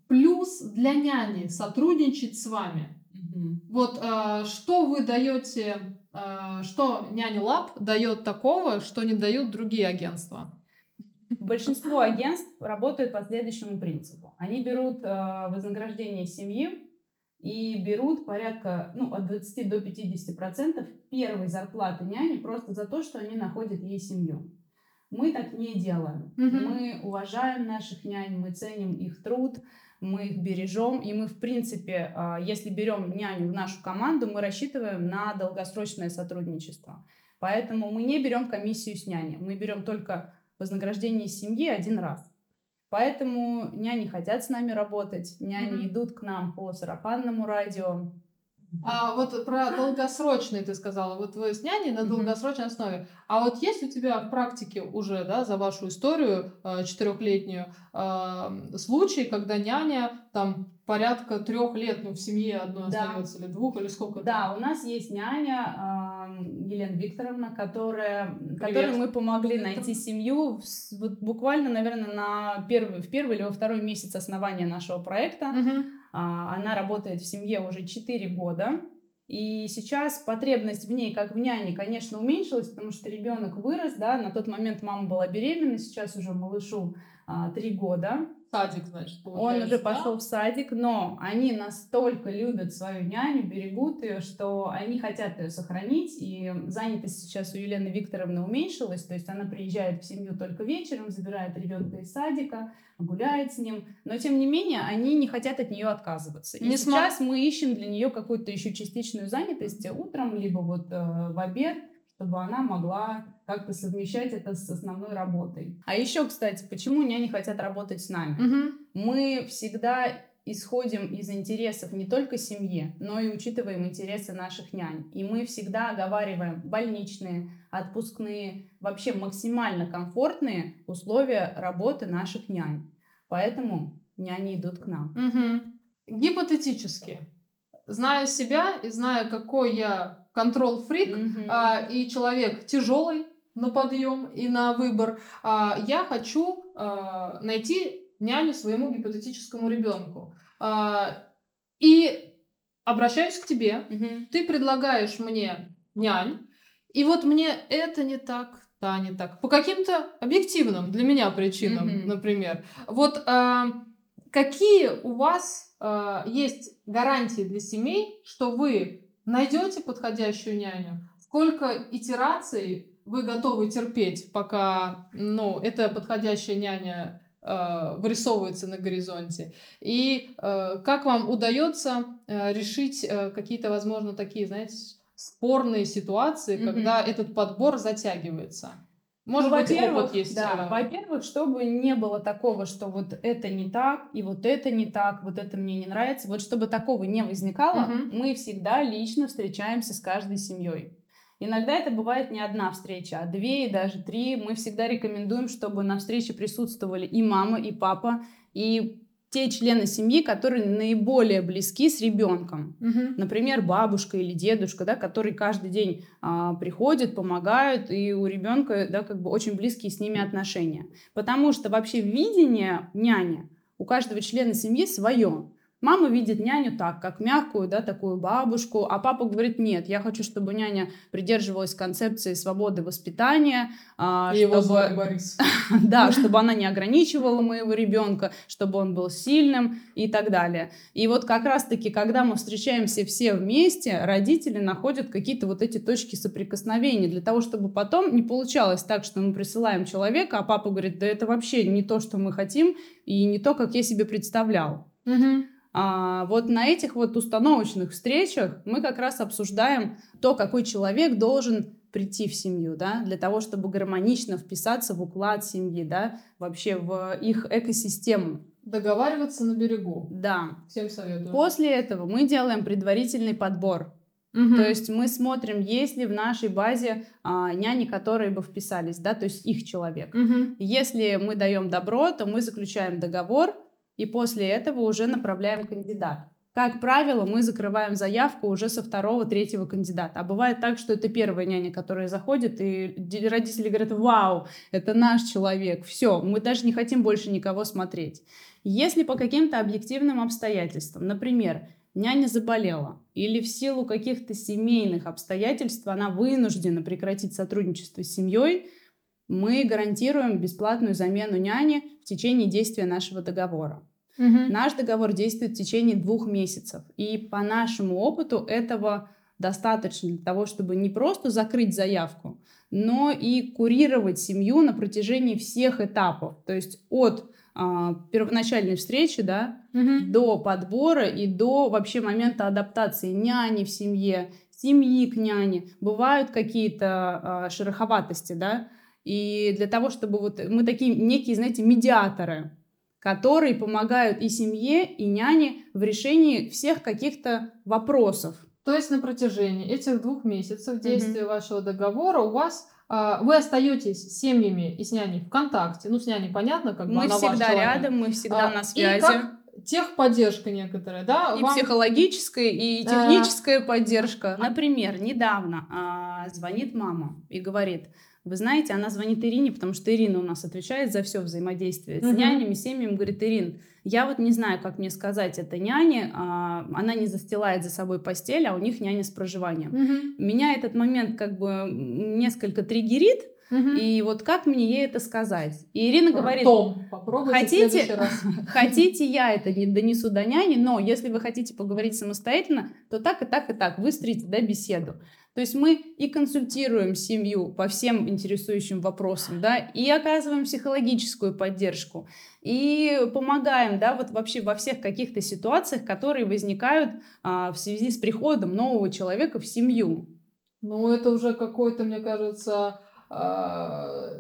плюс для няни сотрудничать с вами? Угу. Вот а, что вы даете, а, что няня Лаб дает такого, что не дают другие агентства? Большинство агентств работают по следующему принципу. Они берут э, вознаграждение семьи и берут порядка ну, от 20 до 50 процентов первой зарплаты няни просто за то, что они находят ей семью. Мы так не делаем. Mm-hmm. Мы уважаем наших нянь, мы ценим их труд, мы их бережем, и мы, в принципе, э, если берем няню в нашу команду, мы рассчитываем на долгосрочное сотрудничество. Поэтому мы не берем комиссию с няни, мы берем только вознаграждение семьи один раз. Поэтому няни хотят с нами работать, няни mm-hmm. идут к нам по сарафанному радио, а вот про долгосрочные ты сказала, вот вы с няней на долгосрочной основе. А вот есть у тебя в практике уже, да, за вашу историю э, четырехлетнюю э, случай, когда няня там порядка трех лет, ну, в семье одной да. остается, или двух, или сколько? Да, у нас есть няня э, Елена Викторовна, которая, которой мы помогли найти семью вот буквально, наверное, на первый, в первый или во второй месяц основания нашего проекта. Угу а, она работает в семье уже 4 года. И сейчас потребность в ней, как в няне, конечно, уменьшилась, потому что ребенок вырос, да, на тот момент мама была беременна, сейчас уже малышу а, 3 года садик, значит, Он уже пошел в садик, но они настолько любят свою няню, берегут ее, что они хотят ее сохранить. И занятость сейчас у Елены Викторовны уменьшилась, то есть она приезжает в семью только вечером, забирает ребенка из садика, гуляет с ним, но тем не менее они не хотят от нее отказываться. И не сейчас см... мы ищем для нее какую-то еще частичную занятость утром, либо вот э, в обед, чтобы она могла как-то совмещать это с основной работой. А еще, кстати, почему няни хотят работать с нами? Угу. Мы всегда исходим из интересов не только семьи, но и учитываем интересы наших нянь. И мы всегда оговариваем больничные, отпускные, вообще максимально комфортные условия работы наших нянь. Поэтому няни идут к нам. Угу. Гипотетически, зная себя и зная, какой я контрол-фрик, угу. а, и человек тяжелый на подъем и на выбор, а, я хочу а, найти няню своему гипотетическому ребенку. А, и обращаюсь к тебе, угу. ты предлагаешь мне нянь, и вот мне это не так, та не так. По каким-то объективным для меня причинам, угу. например. Вот какие у вас есть гарантии для семей, что вы найдете подходящую няню? Сколько итераций вы готовы терпеть, пока ну, эта подходящая няня Э, вырисовывается на горизонте. И э, как вам удается э, решить какие-то, возможно, такие, знаете, спорные ситуации, mm-hmm. когда этот подбор затягивается? Может ну, быть, опыт есть. Да, во-первых, чтобы не было такого, что вот это не так, и вот это не так, вот это мне не нравится. Вот чтобы такого не возникало, угу. мы всегда лично встречаемся с каждой семьей. Иногда это бывает не одна встреча, а две и даже три. Мы всегда рекомендуем, чтобы на встрече присутствовали и мама, и папа, и те члены семьи, которые наиболее близки с ребенком. Угу. Например, бабушка или дедушка, да, которые каждый день а, приходят, помогают, и у ребенка да, как бы очень близкие с ними отношения. Потому что вообще видение няни у каждого члена семьи свое. Мама видит няню так, как мягкую, да, такую бабушку, а папа говорит, нет, я хочу, чтобы няня придерживалась концепции свободы воспитания. А, И чтобы... его Борис. да, чтобы она не ограничивала моего ребенка, чтобы он был сильным и так далее. И вот как раз-таки, когда мы встречаемся все вместе, родители находят какие-то вот эти точки соприкосновения для того, чтобы потом не получалось так, что мы присылаем человека, а папа говорит, да это вообще не то, что мы хотим, и не то, как я себе представлял. Угу. А вот на этих вот установочных встречах мы как раз обсуждаем то, какой человек должен прийти в семью, да, для того, чтобы гармонично вписаться в уклад семьи, да, вообще в их экосистему. Договариваться на берегу. Да. Всем советую. После этого мы делаем предварительный подбор. Угу. То есть мы смотрим, есть ли в нашей базе а, няни, которые бы вписались, да, то есть их человек. Угу. Если мы даем добро, то мы заключаем договор, и после этого уже направляем кандидата. Как правило, мы закрываем заявку уже со второго, третьего кандидата. А бывает так, что это первая няня, которая заходит, и родители говорят, вау, это наш человек, все, мы даже не хотим больше никого смотреть. Если по каким-то объективным обстоятельствам, например, няня заболела, или в силу каких-то семейных обстоятельств она вынуждена прекратить сотрудничество с семьей, мы гарантируем бесплатную замену няни в течение действия нашего договора. Угу. Наш договор действует в течение двух месяцев. И по нашему опыту этого достаточно для того, чтобы не просто закрыть заявку, но и курировать семью на протяжении всех этапов. То есть от а, первоначальной встречи да, угу. до подбора и до вообще момента адаптации няни в семье, семьи к няне. Бывают какие-то а, шероховатости, да, и для того, чтобы вот мы такие некие, знаете, медиаторы, которые помогают и семье, и няне в решении всех каких-то вопросов. То есть на протяжении этих двух месяцев действия mm-hmm. вашего договора у вас а, вы остаетесь с семьями и с няней в контакте. Ну, с няней понятно, как бы мы она всегда рядом, мы всегда а, на связи. И как техподдержка некоторая, да? И Вам... психологическая, и техническая а... поддержка. Например, недавно а, звонит мама и говорит, вы знаете, она звонит Ирине, потому что Ирина у нас отвечает за все взаимодействие с угу. нянями, семьями. Говорит, Ирин, я вот не знаю, как мне сказать это няне, а, она не застилает за собой постель, а у них няня с проживанием. Угу. Меня этот момент как бы несколько триггерит, Угу. И вот как мне ей это сказать? И Ирина говорит, Том, хотите, хотите я это не донесу до няни, но если вы хотите поговорить самостоятельно, то так и так и так, выстроите да, беседу. То есть мы и консультируем семью по всем интересующим вопросам, да, и оказываем психологическую поддержку, и помогаем, да, вот вообще во всех каких-то ситуациях, которые возникают а, в связи с приходом нового человека в семью. Ну, это уже какой-то, мне кажется, а,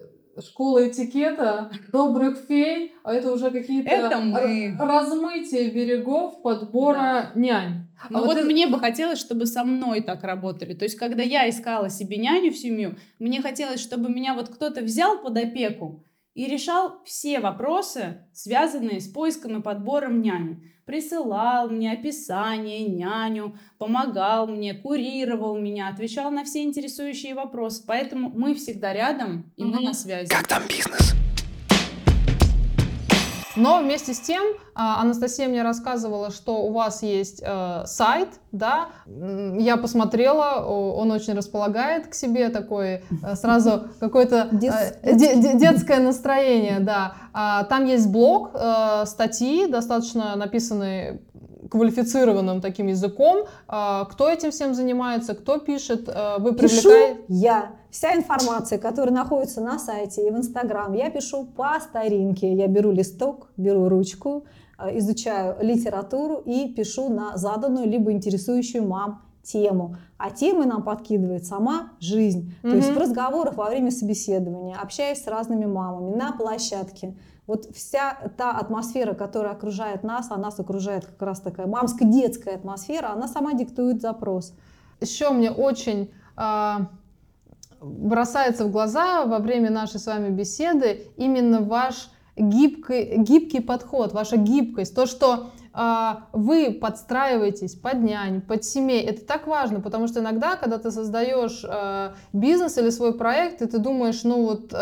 школа этикета, добрых фей, а это уже какие-то Это мы. размытие берегов подбора нянь. Ну А вот, это- мне бы хотелось, чтобы со мной так работали. То есть, когда я искала себе няню в семью, мне хотелось, чтобы меня вот кто-то взял под опеку и решал все вопросы, связанные с поиском и подбором няни. Присылал мне описание, няню, помогал мне, курировал меня, отвечал на все интересующие вопросы. Поэтому мы всегда рядом, и мы Мгм. на связи. Как там бизнес? Но вместе с тем а, Анастасия мне рассказывала, что у вас есть э, сайт, да, я посмотрела, он очень располагает к себе, такой э, сразу какое-то э, Дет- де- де- детское настроение, да. А, Там есть блог, статьи, достаточно написанные квалифицированным таким языком. А, Кто этим всем занимается, кто пишет, э, вы Пишу привлекаете... я. Вся информация, которая находится на сайте и в Инстаграм, я пишу по старинке. Я беру листок, беру ручку, э, изучаю литературу и пишу на заданную либо интересующую мам тему. А темы нам подкидывает сама жизнь. То есть в разговорах во время собеседования, общаясь с разными мамами на площадке. Вот вся та атмосфера, которая окружает нас, а нас окружает как раз такая мамско-детская атмосфера, она сама диктует запрос. еще мне очень а, бросается в глаза во время нашей с вами беседы именно ваш гибкий, гибкий подход, ваша гибкость, то, что а, вы подстраиваетесь под нянь, под семей. Это так важно, потому что иногда, когда ты создаешь а, бизнес или свой проект, и ты думаешь, ну вот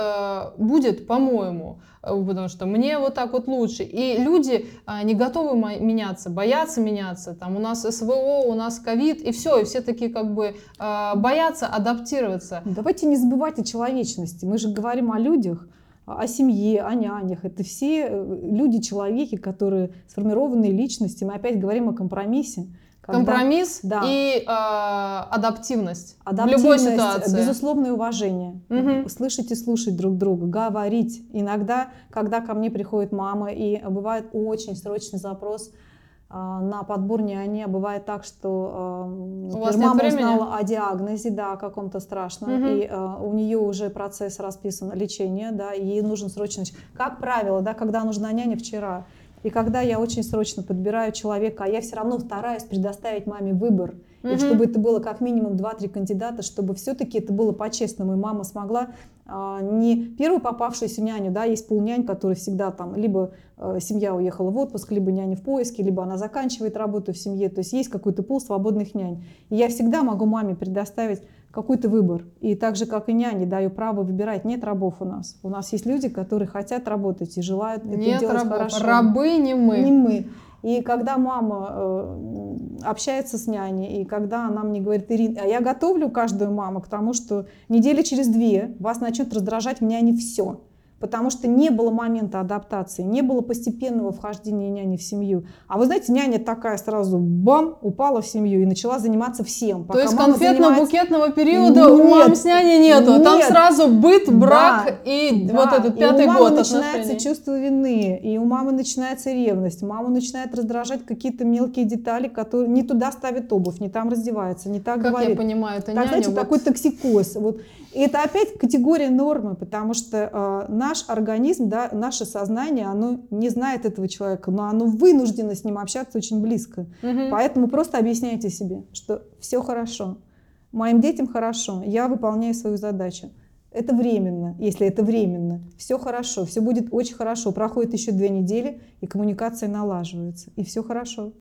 будет, по-моему, потому что мне вот так вот лучше. И люди а, не готовы меняться, боятся меняться. Там у нас СВО, у нас ковид, и все, и все такие как бы а, боятся адаптироваться. Давайте не забывать о человечности. Мы же говорим о людях, о семье, о нянях. Это все э, люди-человеки, которые сформированные личности. Мы опять говорим о компромиссе. Когда Компромисс Да. и а, адаптивность, в любой адаптивность, ситуации. Безусловное уважение. Мгм. Слышать и слушать друг друга, говорить. Иногда, когда ко мне приходит мама, и бывает очень срочный запрос а, на подбор няни, а бывает так, что нет мама времени? узнала о диагнозе, да, о каком-то страшном, Мгм. и а, у нее уже процесс расписан лечения, да, и ей нужен срочно. Как правило, да, когда нужна няня вчера, и когда я очень срочно подбираю человека, а я все равно стараюсь предоставить маме выбор, и Мгм. чтобы это было как минимум 2-3 кандидата, чтобы все-таки это было по-честному, и мама смогла а, не первую попавшуюся няню, да, есть полнянь, которые всегда там, либо э, семья уехала в отпуск, либо няня в поиске, либо она заканчивает работу в семье, то есть есть какой-то пул свободных нянь. И я всегда могу маме предоставить какой-то выбор. И так же, как и няне, даю право выбирать. Нет рабов у нас. У нас есть люди, которые хотят работать и желают это Нет делать рабов. хорошо. Рабы не мы. Не мы. И когда мама э, общается с няней, и когда она мне говорит, Ирина, а я готовлю каждую маму к тому, что недели через две вас начнет раздражать в няне все. Потому что не было момента адаптации, не было постепенного вхождения няни в семью. А вы знаете, няня такая сразу бам, упала в семью и начала заниматься всем. То есть занимается- конфетно-букетного периода у мам Нет, с няней нету. Там нет. сразу быт, брак Да, и Да, вот этот и пятый у мамы год начинается отношений. чувство вины, и у мамы начинается ревность, маму начинает раздражать какие-то мелкие детали, которые не туда ставит обувь, не там раздевается, не так Как я говорит. понимаю, это Так, няня. знаете, вот- такой токсикоз. Вот. И это опять категория нормы, потому что э, наш организм, да, наше сознание, оно не знает этого человека, но оно вынуждено с ним общаться очень близко. Мгм. Поэтому просто объясняйте себе, что все хорошо. Моим детям хорошо, я выполняю свою задачу. Это временно, если это временно. Все хорошо, все будет очень хорошо. Проходит еще две недели, и коммуникация налаживается. И все хорошо.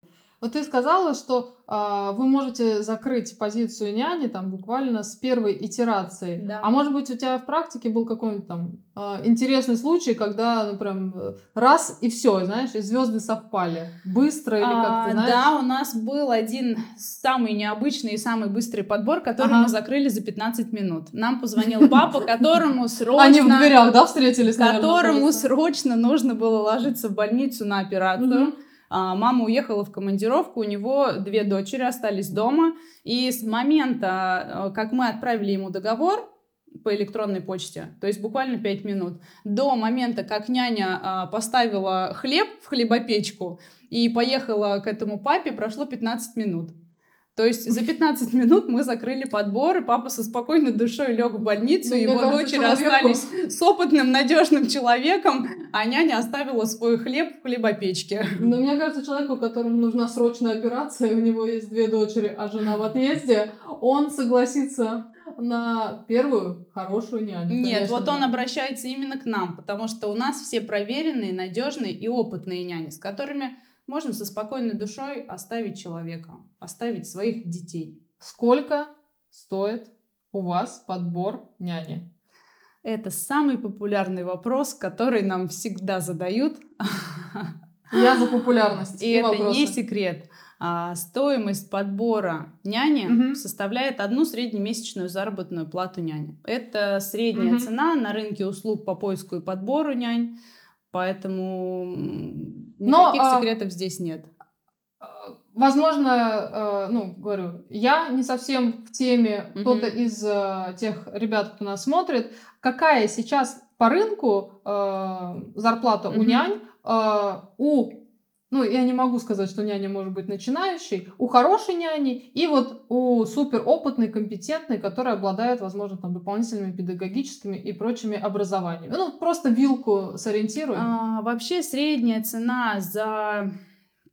Вот ты сказала, что а, вы можете закрыть позицию няни там буквально с первой итерации. Да. А может быть у тебя в практике был какой-нибудь там а, интересный случай, когда ну прям э, раз и все, знаешь, и звезды совпали быстро или А, как-то, знаешь? Да, у нас был один самый необычный и самый быстрый подбор, который Ага. мы закрыли за 15 минут. Нам позвонил папа, которому срочно... Они в дверях, да, встретились, которому срочно нужно было ложиться в больницу на операцию. А, Мама уехала в командировку, у него две дочери остались дома. И с момента, э, как мы отправили ему договор по электронной почте, то есть буквально 5 минут, до момента, как няня а, поставила хлеб в хлебопечку и поехала к этому папе, прошло 15 минут. То есть за 15 минут мы закрыли подбор, и папа со спокойной душой лег в больницу, Ну, его дочери остались с опытным, надежным человеком, а няня оставила свой хлеб в хлебопечке. Но мне кажется, человеку, которому нужна срочная операция, у него есть две дочери, а жена в отъезде, он согласится на первую хорошую няню. Нет, конечно вот он обращается именно к нам, потому что у нас все проверенные, надежные и опытные няни, с которыми можно со спокойной душой оставить человека, оставить своих детей. Сколько стоит у вас подбор няни? Это самый популярный вопрос, который нам всегда задают. Я за популярность. И и это вопросы. не секрет. А, стоимость подбора няни Мгм. составляет одну среднемесячную заработную плату няни. Это средняя Мгм. цена на рынке услуг по поиску и подбору нянь, поэтому м, Но, никаких а, секретов здесь нет. Э, Возможно, э, ну, говорю, я не совсем в теме, Мгм. кто-то из э, тех ребят, кто нас смотрит, какая сейчас по рынку э, зарплата у Мгм. нянь, э, у, ну, я не могу сказать, что няня может быть начинающей, у хорошей няни и вот у супер опытной, компетентной, которая обладает, возможно, там, дополнительными педагогическими и прочими образованиями. Ну, просто вилку сориентируем. А, вообще средняя цена за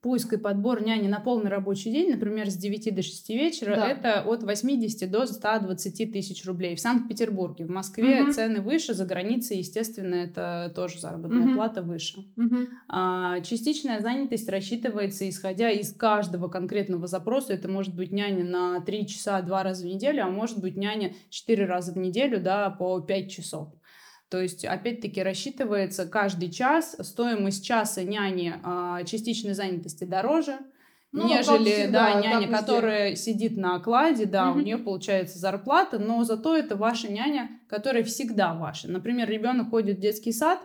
поиск и подбор няни на полный рабочий день, например, с 9 до 6 вечера, Да. это от 80 до 120 тысяч рублей. В Санкт-Петербурге, в Москве Мгм. цены выше, за границей, естественно, это тоже заработная Мгм. плата выше. Мгм. А, Частичная занятость рассчитывается исходя из каждого конкретного запроса. Это может быть няня на 3 часа два раза в неделю, а может быть няня 4 раза в неделю, да, по 5 часов. То есть, опять-таки, рассчитывается каждый час. Стоимость часа няни а, частичной занятости дороже, Ну, нежели всегда, да, няня, везде. которая сидит на окладе, да, у Мгм. нее получается зарплата, но зато это ваша няня, которая всегда ваша. Например, ребенок ходит в детский сад,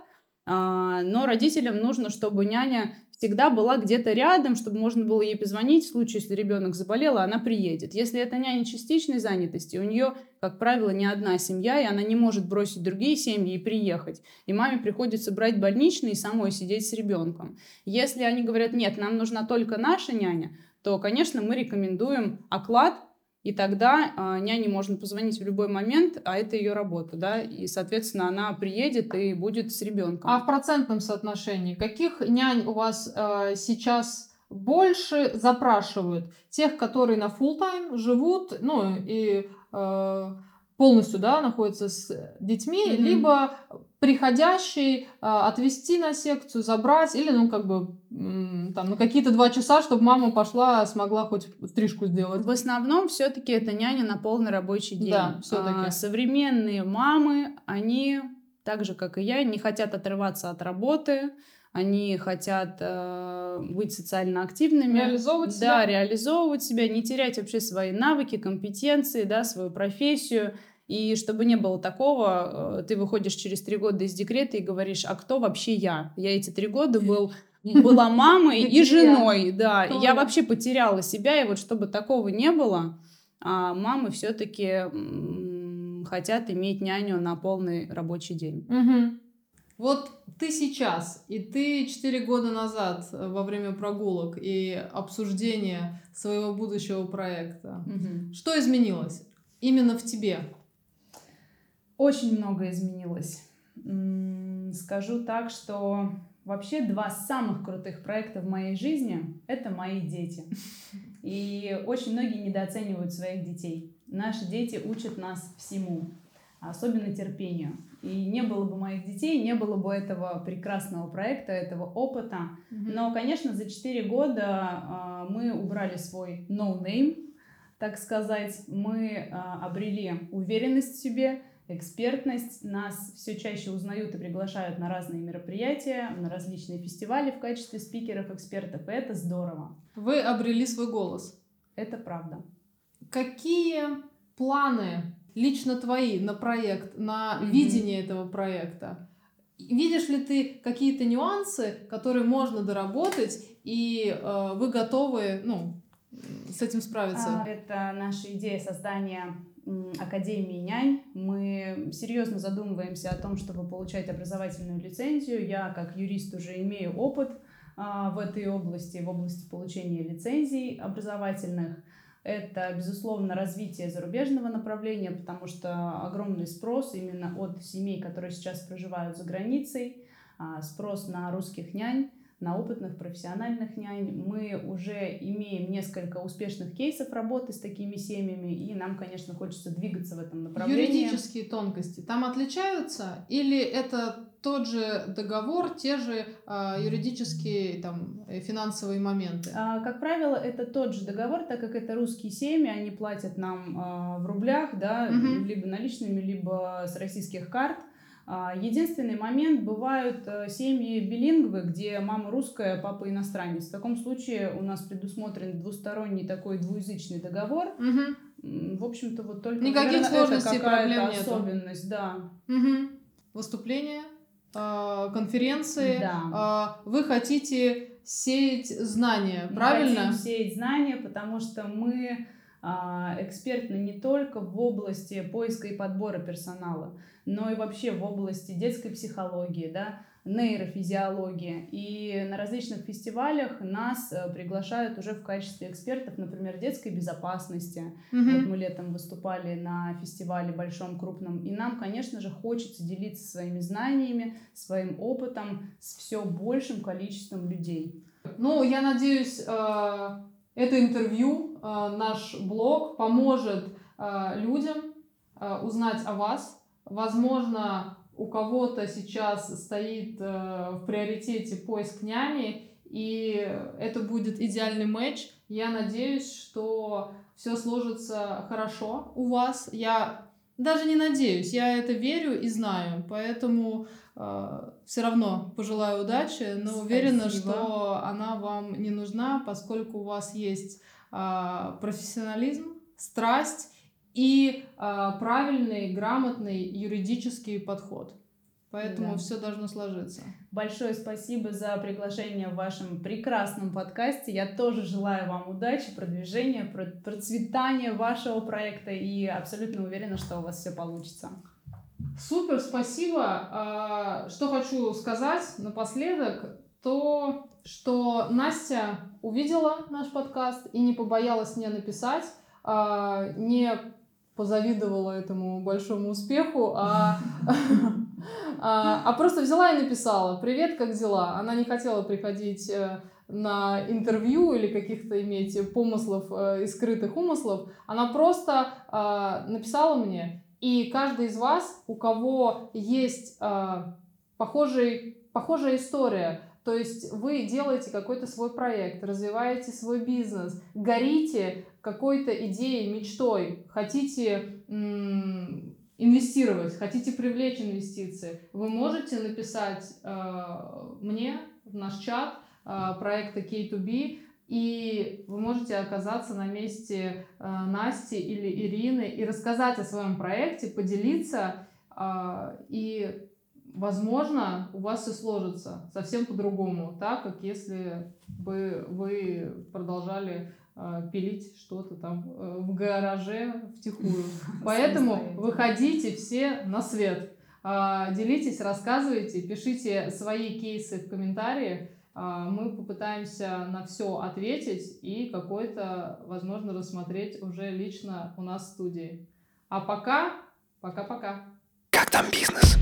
а, но родителям нужно, чтобы няня всегда была где-то рядом, чтобы можно было ей позвонить в случае, если ребенок заболел, а она приедет. Если это няня частичной занятости, у нее, как правило, не одна семья, и она не может бросить другие семьи и приехать. И маме приходится брать больничный и самой сидеть с ребенком. Если они говорят, нет, нам нужна только наша няня, то, конечно, мы рекомендуем оклад, и тогда а, няне можно позвонить в любой момент, а это ее работа, да, и, соответственно, она приедет и будет с ребенком. А в процентном соотношении каких нянь у вас э, сейчас больше запрашивают? Тех, которые на full тайм живут, ну и э, полностью, да, находятся с детьми, Мгм. либо приходящий э, отвезти на секцию, забрать, или, ну, как бы, там, на какие-то два часа, чтобы мама пошла, смогла хоть стрижку сделать. В основном все-таки это няня на полный рабочий день. Да, всё-таки. А, современные мамы, они так же, как и я, не хотят отрываться от работы, они хотят э, быть социально активными. Реализовывать Да, себя. реализовывать себя, не терять вообще свои навыки, компетенции, да, свою профессию. И чтобы не было такого, э, ты выходишь через три года из декрета и говоришь, а кто вообще я? Я эти три года был, была мамой и женой, да. Я вообще потеряла себя, и вот чтобы такого не было, а мамы все-таки хотят иметь няню на полный рабочий день. Вот ты сейчас и ты четыре года назад э, во время прогулок и обсуждения своего будущего проекта, что изменилось именно в тебе? Очень много изменилось. Скажу так, что вообще два самых крутых проекта в моей жизни — это мои дети. И очень многие недооценивают своих детей. Наши дети учат нас всему, особенно терпению. И не было бы моих детей, не было бы этого прекрасного проекта, этого опыта. Но, конечно, за 4 года а, мы убрали свой no-name, так сказать. Мы а, обрели уверенность в себе, экспертность. Нас все чаще узнают и приглашают на разные мероприятия, на различные фестивали в качестве спикеров, экспертов. И это здорово. Вы обрели свой голос. Это правда. Какие планы лично твои на проект, на Мгм. видение этого проекта? Видишь ли ты какие-то нюансы, которые можно доработать, и э, вы готовы, ну, с этим справиться? А, Это наша идея создания Академии нянь. Мы серьезно задумываемся о том, чтобы получать образовательную лицензию. Я, как юрист, уже имею опыт а, в этой области, в области получения лицензий образовательных. Это, безусловно, развитие зарубежного направления, потому что огромный спрос именно от семей, которые сейчас проживают за границей, а, спрос на русских нянь на опытных профессиональных нянь. Мы уже имеем несколько успешных кейсов работы с такими семьями, и нам, конечно, хочется двигаться в этом направлении. Юридические тонкости там отличаются или это тот же договор, те же э, юридические там э, финансовые моменты? А, как правило, это тот же договор, так как это русские семьи, они платят нам э, в рублях, да, угу. либо наличными, либо с российских карт. А, единственный момент, бывают э, семьи билингвы, где мама русская, папа иностранец. В таком случае у нас предусмотрен двусторонний такой двуязычный договор. Угу. В общем-то, вот только Никаких наверное, сложностей, это проблем нет. особенность, да. Угу. Выступление, а, конференции. Да. А, вы хотите сеять знания, мы правильно? Хотим сеять знания, потому что мы экспертны не только в области поиска и подбора персонала но и вообще в области детской психологии, да, нейрофизиологии. И на различных фестивалях нас э, приглашают уже в качестве экспертов, например, детской безопасности. Mm-hmm. Вот мы летом выступали на фестивале большом, крупном. И нам, конечно же, хочется делиться своими знаниями, своим опытом с все большим количеством людей. Ну, я надеюсь, э, это интервью, наш блог поможет людям узнать о вас, Возможно, у кого-то сейчас стоит э, в приоритете поиск няни, и это будет идеальный матч. Я надеюсь, что все сложится хорошо у вас. Я даже не надеюсь, я это верю и знаю, поэтому э, все равно пожелаю удачи, но Спасибо. уверена, что она вам не нужна, поскольку у вас есть э, профессионализм, страсть и э, правильный, грамотный юридический подход. Поэтому да. все должно сложиться. Большое спасибо за приглашение в вашем прекрасном подкасте. Я тоже желаю вам удачи, продвижения, процветания вашего проекта и абсолютно уверена, что у вас все получится. Супер, спасибо. А, что хочу сказать напоследок, то, что Настя увидела наш подкаст и не побоялась мне написать, а, не позавидовала этому большому успеху, а, а, а просто взяла и написала «Привет, как дела?». Она не хотела приходить э, на интервью или каких-то иметь помыслов э, и скрытых умыслов. Она просто а, написала мне, и каждый из вас, у кого есть а, похожий, похожая история, то есть вы делаете какой-то свой проект, развиваете свой бизнес, горите какой-то идеей, мечтой, хотите инвестировать, хотите привлечь инвестиции, вы можете написать э, мне в наш чат э, проекта K2B, и вы можете оказаться на месте э, Насти или Ирины и рассказать о своем проекте, поделиться э, и возможно, у вас все сложится совсем по-другому, так как если бы вы продолжали э, пилить что-то там э, в гараже втихую. Поэтому выходите все на свет. Э, делитесь, рассказывайте, пишите свои кейсы в комментарии. Э, мы попытаемся на все ответить и какой-то, возможно, рассмотреть уже лично у нас в студии. А пока, пока-пока. Как там бизнес?